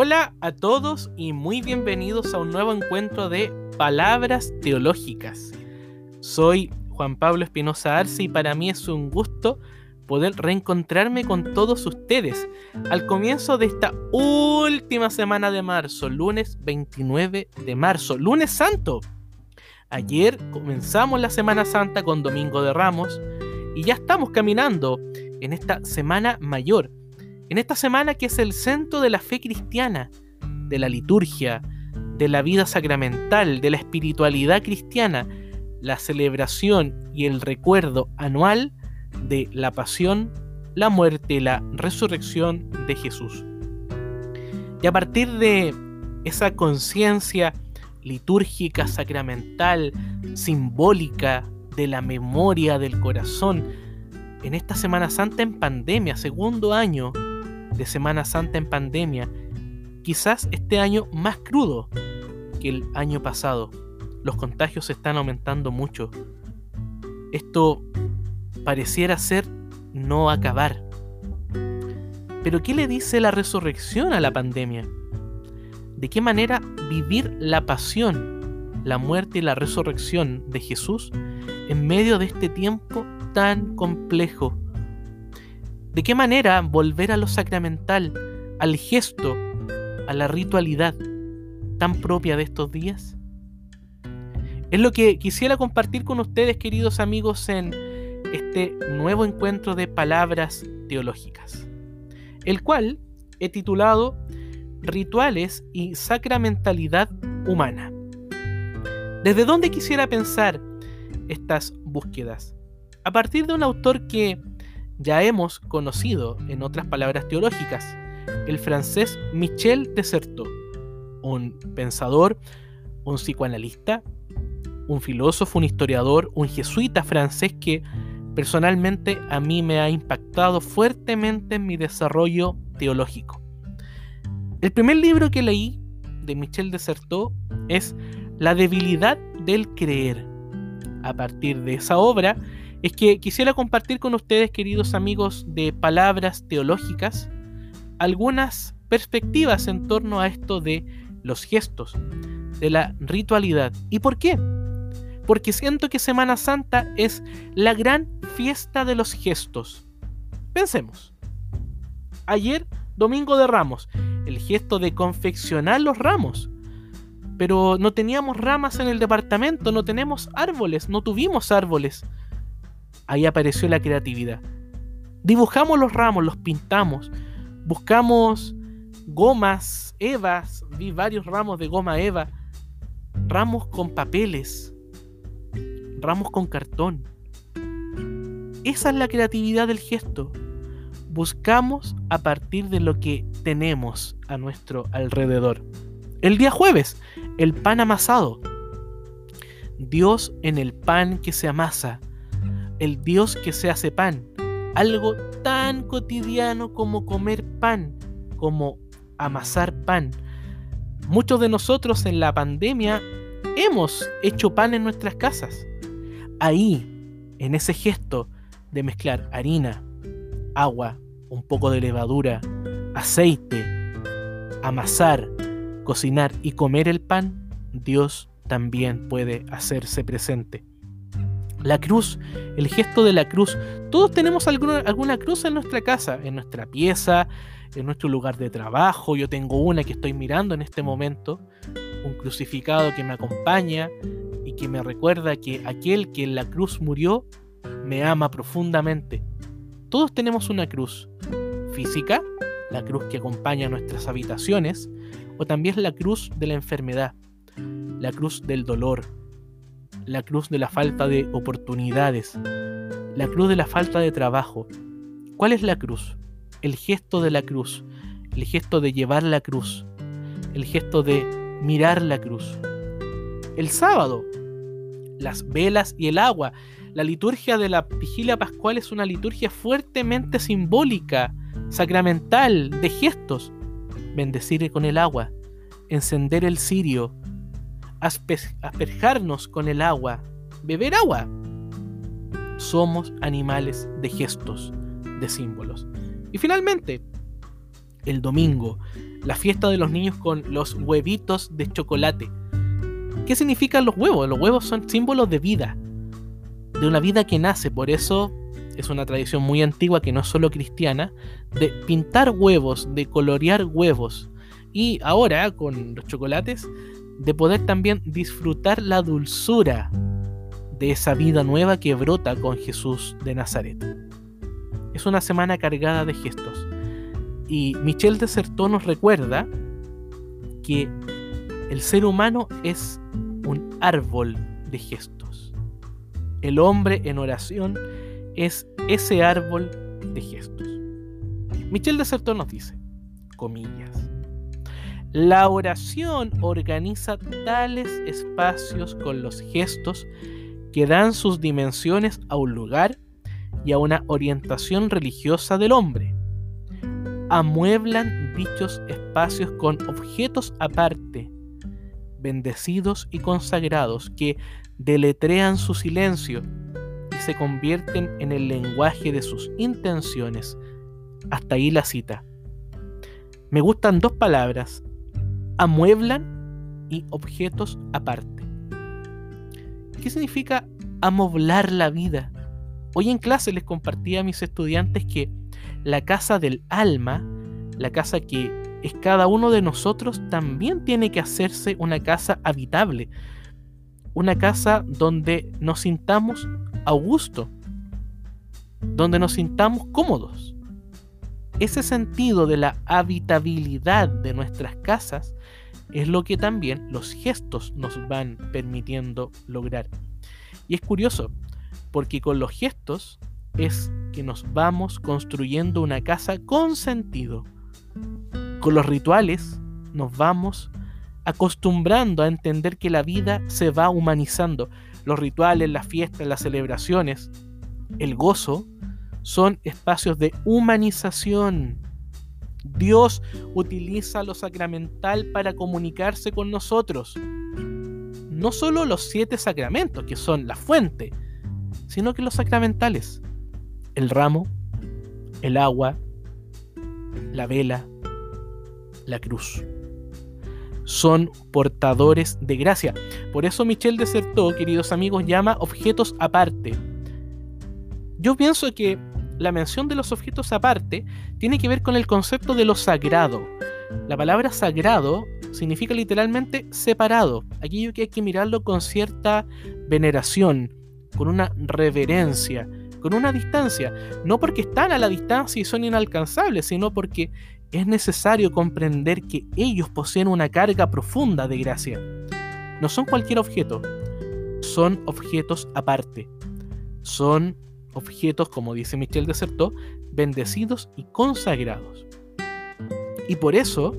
Hola a todos y muy bienvenidos a un nuevo encuentro de Palabras Teológicas. Soy Juan Pablo Espinosa Arce y para mí es un gusto poder reencontrarme con todos ustedes al comienzo de esta última semana de marzo, lunes 29 de marzo, lunes santo. Ayer comenzamos la Semana Santa con Domingo de Ramos y ya estamos caminando en esta semana mayor, en esta semana que es el centro de la fe cristiana, de la liturgia, de la vida sacramental, de la espiritualidad cristiana, la celebración y el recuerdo anual de la pasión, la muerte y la resurrección de Jesús. Y a partir de esa conciencia litúrgica, sacramental, simbólica de la memoria del corazón, en esta Semana Santa en pandemia, segundo año de Semana Santa en pandemia, quizás este año más crudo que el año pasado. Los contagios están aumentando mucho. Esto pareciera ser no acabar. Pero ¿qué le dice la resurrección a la pandemia? ¿De qué manera vivir la pasión, la muerte y la resurrección de Jesús en medio de este tiempo tan complejo? ¿De qué manera volver a lo sacramental, al gesto, a la ritualidad tan propia de estos días? Es lo que quisiera compartir con ustedes, queridos amigos, en este nuevo encuentro de palabras teológicas, el cual he titulado Rituales y Sacramentalidad Humana. ¿Desde dónde quisiera pensar estas búsquedas? A partir de un autor que ya hemos conocido en otras palabras teológicas, el francés Michel Desserteau, un pensador, un psicoanalista, un filósofo, un historiador, un jesuita francés que personalmente a mí me ha impactado fuertemente en mi desarrollo teológico. El primer libro que leí de Michel Desserteau es La debilidad del creer. A partir de esa obra es que quisiera compartir con ustedes, queridos amigos de palabras teológicas, algunas perspectivas en torno a esto de los gestos, de la ritualidad. ¿Y por qué? Porque siento que Semana Santa es la gran fiesta de los gestos. Pensemos. Ayer, Domingo de Ramos, el gesto de confeccionar los ramos. Pero no teníamos ramas en el departamento, no tenemos árboles, no tuvimos árboles ahí apareció la creatividad. Dibujamos los ramos, los pintamos, buscamos gomas, evas, vi varios ramos de goma eva, ramos con papeles, ramos con cartón. Esa es la creatividad del gesto. Buscamos a partir de lo que tenemos a nuestro alrededor. El día jueves, el pan amasado. Dios en el pan que se amasa el Dios que se hace pan. Algo tan cotidiano como comer pan, como amasar pan. Muchos de nosotros en la pandemia hemos hecho pan en nuestras casas. Ahí, en ese gesto de mezclar harina, agua, un poco de levadura, aceite, amasar, cocinar y comer el pan, Dios también puede hacerse presente. La cruz, el gesto de la cruz. Todos tenemos alguna, alguna, cruz en nuestra casa, en nuestra pieza, en nuestro lugar de trabajo. Yo tengo una que estoy mirando en este momento, un crucificado que me acompaña y que me recuerda que aquel que en la cruz murió me ama profundamente. Todos tenemos una cruz física, la cruz que acompaña nuestras habitaciones, o también la cruz de la enfermedad, la cruz del dolor, la cruz de la falta de oportunidades, la cruz de la falta de trabajo. ¿Cuál es la cruz? El gesto de la cruz, el gesto de llevar la cruz, el gesto de mirar la cruz. El sábado, las velas y el agua. La liturgia de la vigilia pascual es una liturgia fuertemente simbólica, sacramental, de gestos. Bendecir con el agua, encender el cirio, asperjarnos con el agua, beber agua. Somos animales de gestos, de símbolos. Y finalmente, el domingo, la fiesta de los niños con los huevitos de chocolate. ¿Qué significan los huevos? Los huevos son símbolos de vida, de una vida que nace, por eso es una tradición muy antigua que no es solo cristiana, de pintar huevos, de colorear huevos. Y ahora, con los chocolates, de poder también disfrutar la dulzura de esa vida nueva que brota con Jesús de Nazaret. Es una semana cargada de gestos. Y Michel de Certeau nos recuerda que el ser humano es un árbol de gestos. El hombre en oración es ese árbol de gestos. Michel de Certeau nos dice, comillas, la oración organiza tales espacios con los gestos que dan sus dimensiones a un lugar y a una orientación religiosa del hombre. Amueblan dichos espacios con objetos aparte, bendecidos y consagrados, que deletrean su silencio y se convierten en el lenguaje de sus intenciones. Hasta ahí la cita. Me gustan dos palabras, amueblan y objetos aparte. ¿Qué significa amoblar la vida? Hoy en clase les compartí a mis estudiantes que la casa del alma, la casa que es cada uno de nosotros, también tiene que hacerse una casa habitable, una casa donde nos sintamos a gusto, donde nos sintamos cómodos. Ese sentido de la habitabilidad de nuestras casas es lo que también los gestos nos van permitiendo lograr. Y es curioso, porque con los gestos es que nos vamos construyendo una casa con sentido. Con los rituales nos vamos acostumbrando a entender que la vida se va humanizando. Los rituales, las fiestas, las celebraciones, el gozo, son espacios de humanización Dios utiliza lo sacramental para comunicarse con nosotros. No solo los siete sacramentos, que son la fuente, sino que los sacramentales. El ramo, el agua, la vela, la cruz. Son portadores de gracia. Por eso Michel Desertó, queridos amigos, llama objetos aparte. Yo pienso que la mención de los objetos aparte tiene que ver con el concepto de lo sagrado. La palabra sagrado significa literalmente separado, aquello que hay que mirarlo con cierta veneración, con una reverencia, con una distancia, no porque están a la distancia y son inalcanzables, sino porque es necesario comprender que ellos poseen una carga profunda de gracia. No son cualquier objeto, son objetos aparte, son objetos, como dice Michel Desertó, bendecidos y consagrados. Y por eso,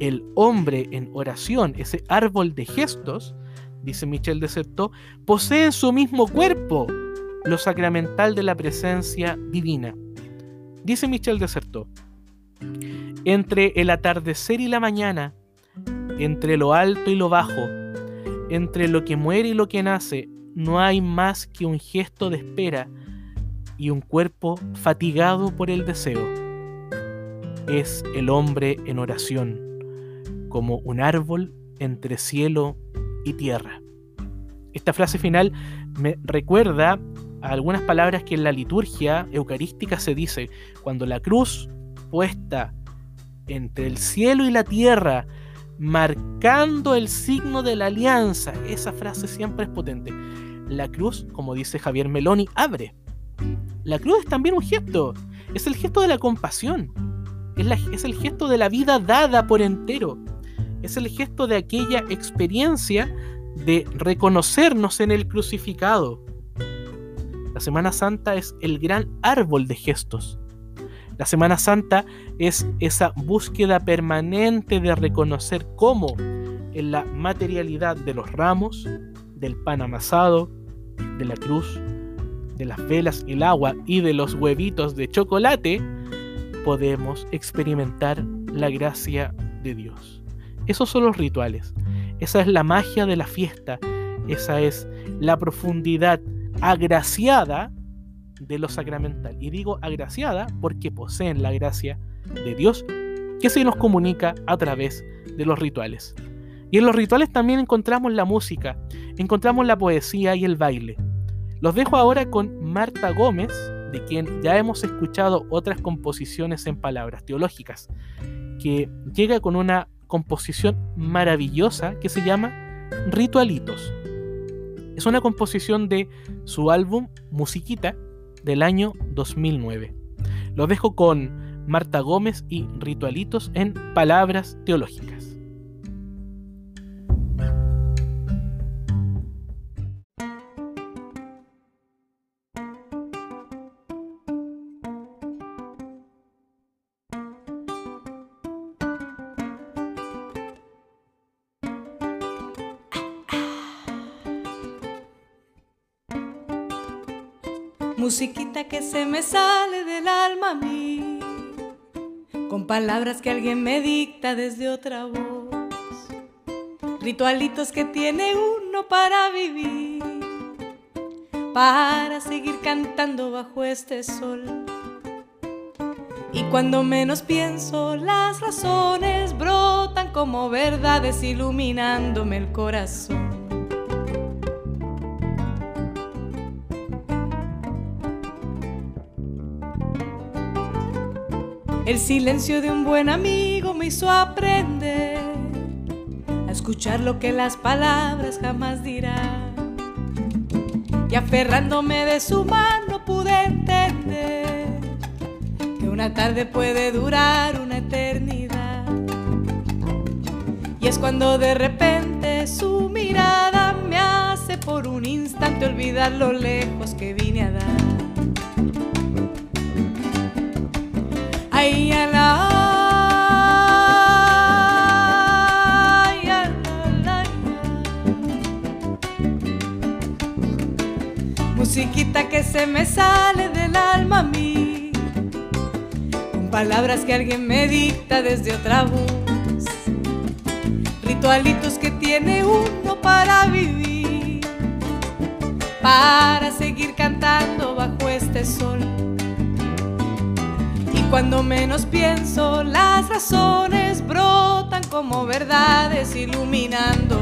el hombre en oración, ese árbol de gestos, dice Michel Desertó, posee en su mismo cuerpo lo sacramental de la presencia divina. Dice Michel Desertó, entre el atardecer y la mañana, entre lo alto y lo bajo, entre lo que muere y lo que nace, no hay más que un gesto de espera y un cuerpo fatigado por el deseo. Es el hombre en oración, como un árbol entre cielo y tierra. Esta frase final me recuerda a algunas palabras que en la liturgia eucarística se dice, cuando la cruz puesta entre el cielo y la tierra, marcando el signo de la alianza, esa frase siempre es potente. La cruz, como dice Javier Meloni, abre la cruz es también un gesto. Es el gesto de la compasión. Es, el gesto de la vida dada por entero. Es el gesto de aquella experiencia de reconocernos en el crucificado. La Semana Santa es el gran árbol de gestos. La Semana Santa es esa búsqueda permanente de reconocer cómo en la materialidad de los ramos, del pan amasado, de la cruz, de las velas, el agua y de los huevitos de chocolate, podemos experimentar la gracia de Dios. Esos son los rituales. Esa es la magia de la fiesta. Esa es la profundidad agraciada de lo sacramental. Y digo agraciada porque poseen la gracia de Dios que se nos comunica a través de los rituales. Y en los rituales también encontramos la música, encontramos la poesía y el baile. Los dejo ahora con Marta Gómez, de quien ya hemos escuchado otras composiciones en palabras teológicas, que llega con una composición maravillosa que se llama Ritualitos. Es una composición de su álbum Musiquita del año 2009. Los dejo con Marta Gómez y Ritualitos en Palabras Teológicas. Musiquita que se me sale del alma a mí, con palabras que alguien me dicta desde otra voz, ritualitos que tiene uno para vivir, para seguir cantando bajo este sol. Y cuando menos pienso, las razones brotan como verdades iluminándome el corazón. El silencio de un buen amigo me hizo aprender a escuchar lo que las palabras jamás dirán. Y aferrándome de su mano pude entender que una tarde puede durar una eternidad. Y es cuando de repente su mirada me hace por un instante olvidar lo lejos que vine a dar. Musiquita que se me sale del alma a mí, con palabras que alguien me dicta desde otra voz, ritualitos que tiene uno para vivir, para seguir cantando bajo este sol cuando menos pienso, las razones brotan como verdades iluminándome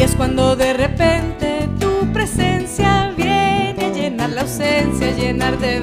Y es cuando de repente tu presencia viene a llenar la ausencia, llenar de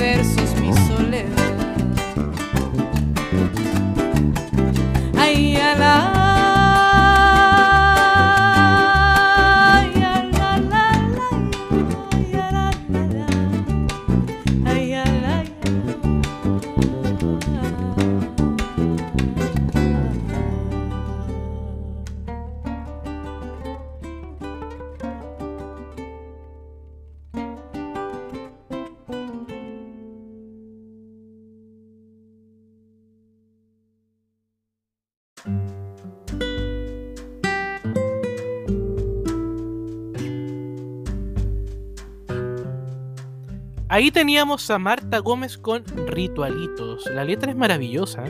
Ahí teníamos a Marta Gómez con Ritualitos. La letra es maravillosa.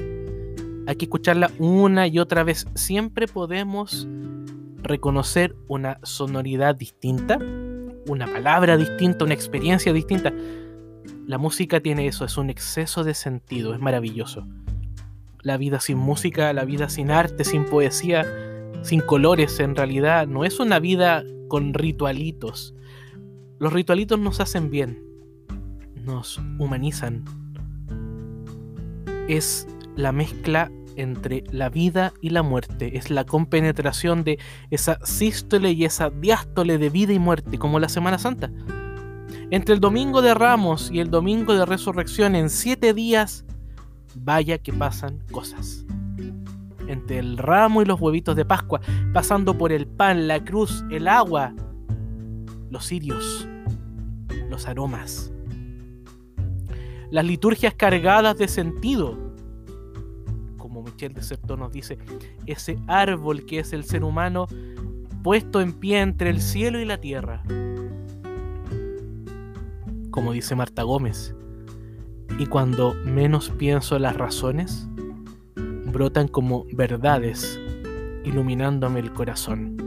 Hay que escucharla una y otra vez. Siempre podemos reconocer una sonoridad distinta, una palabra distinta, una experiencia distinta. La música tiene eso, es un exceso de sentido, es maravilloso. La vida sin música, la vida sin arte, sin poesía, sin colores, en realidad no es una vida con ritualitos. Los ritualitos nos hacen bien, nos humanizan. Es la mezcla entre la vida y la muerte, es la compenetración de esa sístole y esa diástole de vida y muerte, como la Semana Santa. Entre el domingo de Ramos y el domingo de Resurrección, en siete días, vaya que pasan cosas. Entre el ramo y los huevitos de Pascua, pasando por el pan, la cruz, el agua, los cirios, los aromas. Las liturgias cargadas de sentido, como Michel de Certeau nos dice, ese árbol que es el ser humano puesto en pie entre el cielo y la tierra como dice Marta Gómez. Y cuando menos pienso las razones, brotan como verdades, iluminándome el corazón.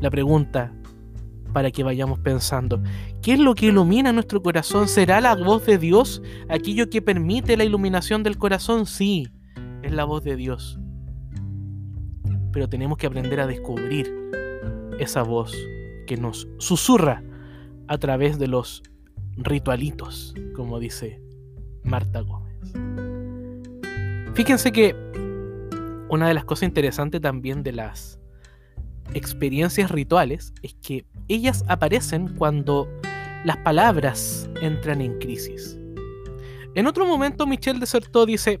La pregunta para que vayamos pensando, ¿qué es lo que ilumina nuestro corazón? ¿Será la voz de Dios aquello que permite la iluminación del corazón? Sí, es la voz de Dios. Pero tenemos que aprender a descubrir esa voz que nos susurra a través de los ritualitos, como dice Marta Gómez. Fíjense que una de las cosas interesantes también de las experiencias rituales es que ellas aparecen cuando las palabras entran en crisis. En otro momento Michel Desertó dice,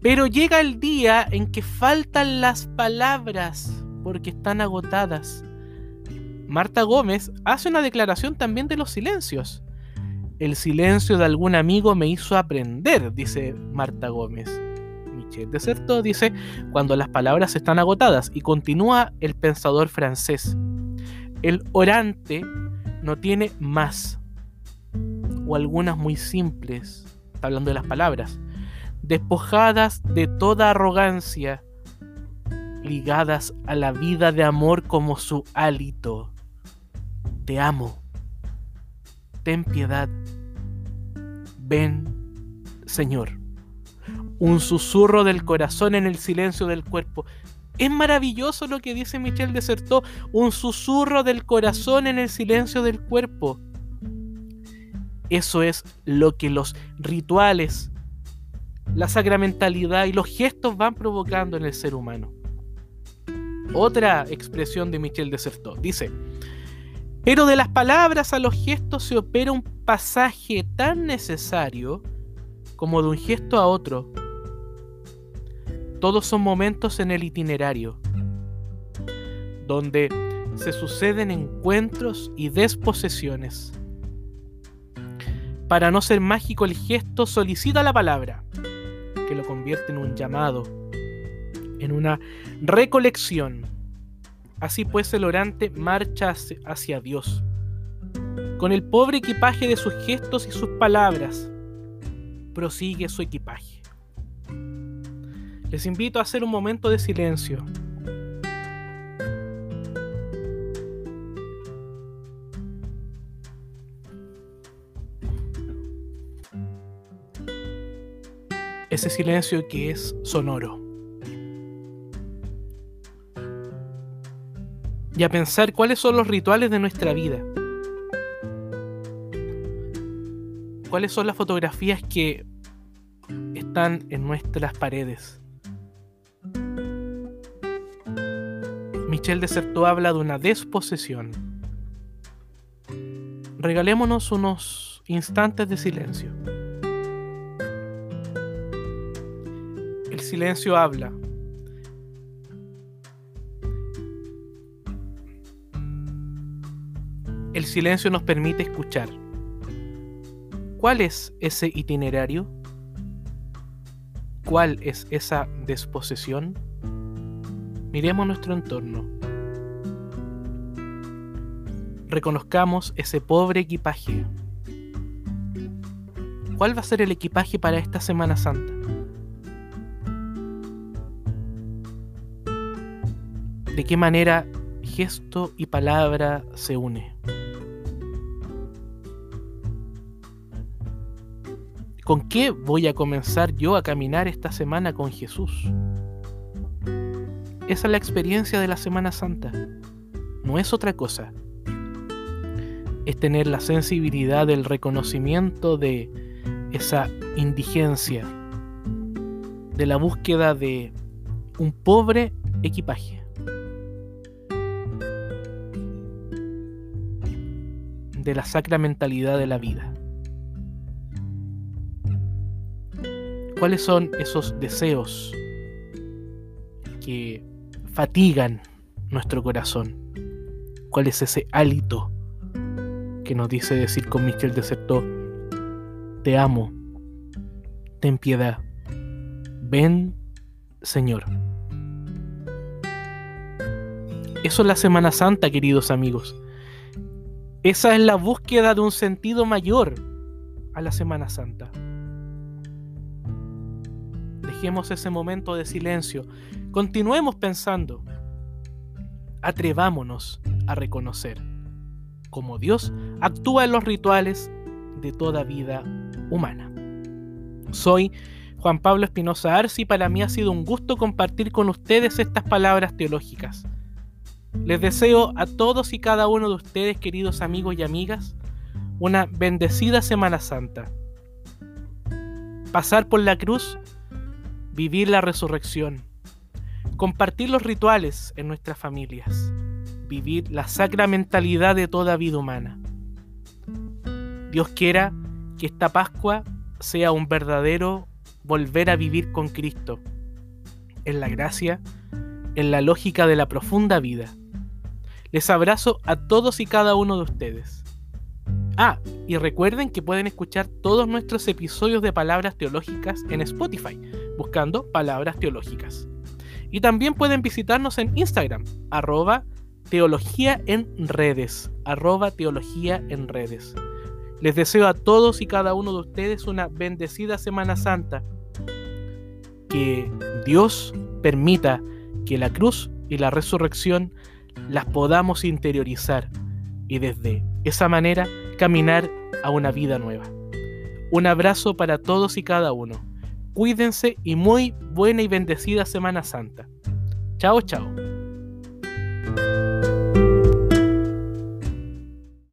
pero llega el día en que faltan las palabras porque están agotadas Marta Gómez hace una declaración también de los silencios. El silencio de algún amigo me hizo aprender, dice Marta Gómez. Michel Deserto dice, cuando las palabras están agotadas, y continúa el pensador francés. El orante no tiene más, o algunas muy simples, está hablando de las palabras, despojadas de toda arrogancia, ligadas a la vida de amor como su hálito te amo. Ten piedad. Ven, Señor. Un susurro del corazón en el silencio del cuerpo. Es maravilloso lo que dice Michel Desertó. Un susurro del corazón en el silencio del cuerpo. Eso es lo que los rituales, la sacramentalidad y los gestos van provocando en el ser humano. Otra expresión de Michel Desertó dice, pero de las palabras a los gestos se opera un pasaje tan necesario como de un gesto a otro. Todos son momentos en el itinerario, donde se suceden encuentros y desposesiones. Para no ser mágico el gesto solicita la palabra, que lo convierte en un llamado, en una recolección Así pues el orante marcha hacia Dios, con el pobre equipaje de sus gestos y sus palabras. Prosigue su equipaje. Les invito a hacer un momento de silencio. Ese silencio que es sonoro. y a pensar cuáles son los rituales de nuestra vida. ¿Cuáles son las fotografías que están en nuestras paredes? Michel Deserto habla de una desposesión. Regalémonos unos instantes de silencio. El silencio habla, El silencio nos permite escuchar. ¿Cuál es ese itinerario? ¿Cuál es esa desposesión? Miremos nuestro entorno. Reconozcamos ese pobre equipaje. ¿Cuál va a ser el equipaje para esta Semana Santa? ¿De qué manera gesto y palabra se une? ¿Con qué voy a comenzar yo a caminar esta semana con Jesús? Esa es la experiencia de la Semana Santa. No es otra cosa. Es tener la sensibilidad del reconocimiento de esa indigencia, de la búsqueda de un pobre equipaje. de la sacramentalidad de la vida. ¿Cuáles son esos deseos que fatigan nuestro corazón? ¿Cuál es ese hálito que nos dice decir con Michel de Certeau, te amo, ten piedad, ven Señor? Eso es la Semana Santa, queridos amigos. Esa es la búsqueda de un sentido mayor a la Semana Santa. Dejemos ese momento de silencio. Continuemos pensando. Atrevámonos a reconocer cómo Dios actúa en los rituales de toda vida humana. Soy Juan Pablo Espinosa Arce y para mí ha sido un gusto compartir con ustedes estas palabras teológicas. Les deseo a todos y cada uno de ustedes, queridos amigos y amigas, una bendecida Semana Santa. Pasar por la cruz, vivir la resurrección, compartir los rituales en nuestras familias, vivir la sacramentalidad de toda vida humana. Dios quiera que esta Pascua sea un verdadero volver a vivir con Cristo, en la gracia, en la lógica de la profunda vida. Les abrazo a todos y cada uno de ustedes. Ah, y recuerden que pueden escuchar todos nuestros episodios de Palabras Teológicas en Spotify, buscando Palabras Teológicas. Y también pueden visitarnos en Instagram, arroba teología en redes, arroba teología en redes. Les deseo a todos y cada uno de ustedes una bendecida Semana Santa. Que Dios permita que la cruz y la resurrección las podamos interiorizar y desde esa manera caminar a una vida nueva. Un abrazo para todos y cada uno. Cuídense y muy buena y bendecida Semana Santa. Chao, chao.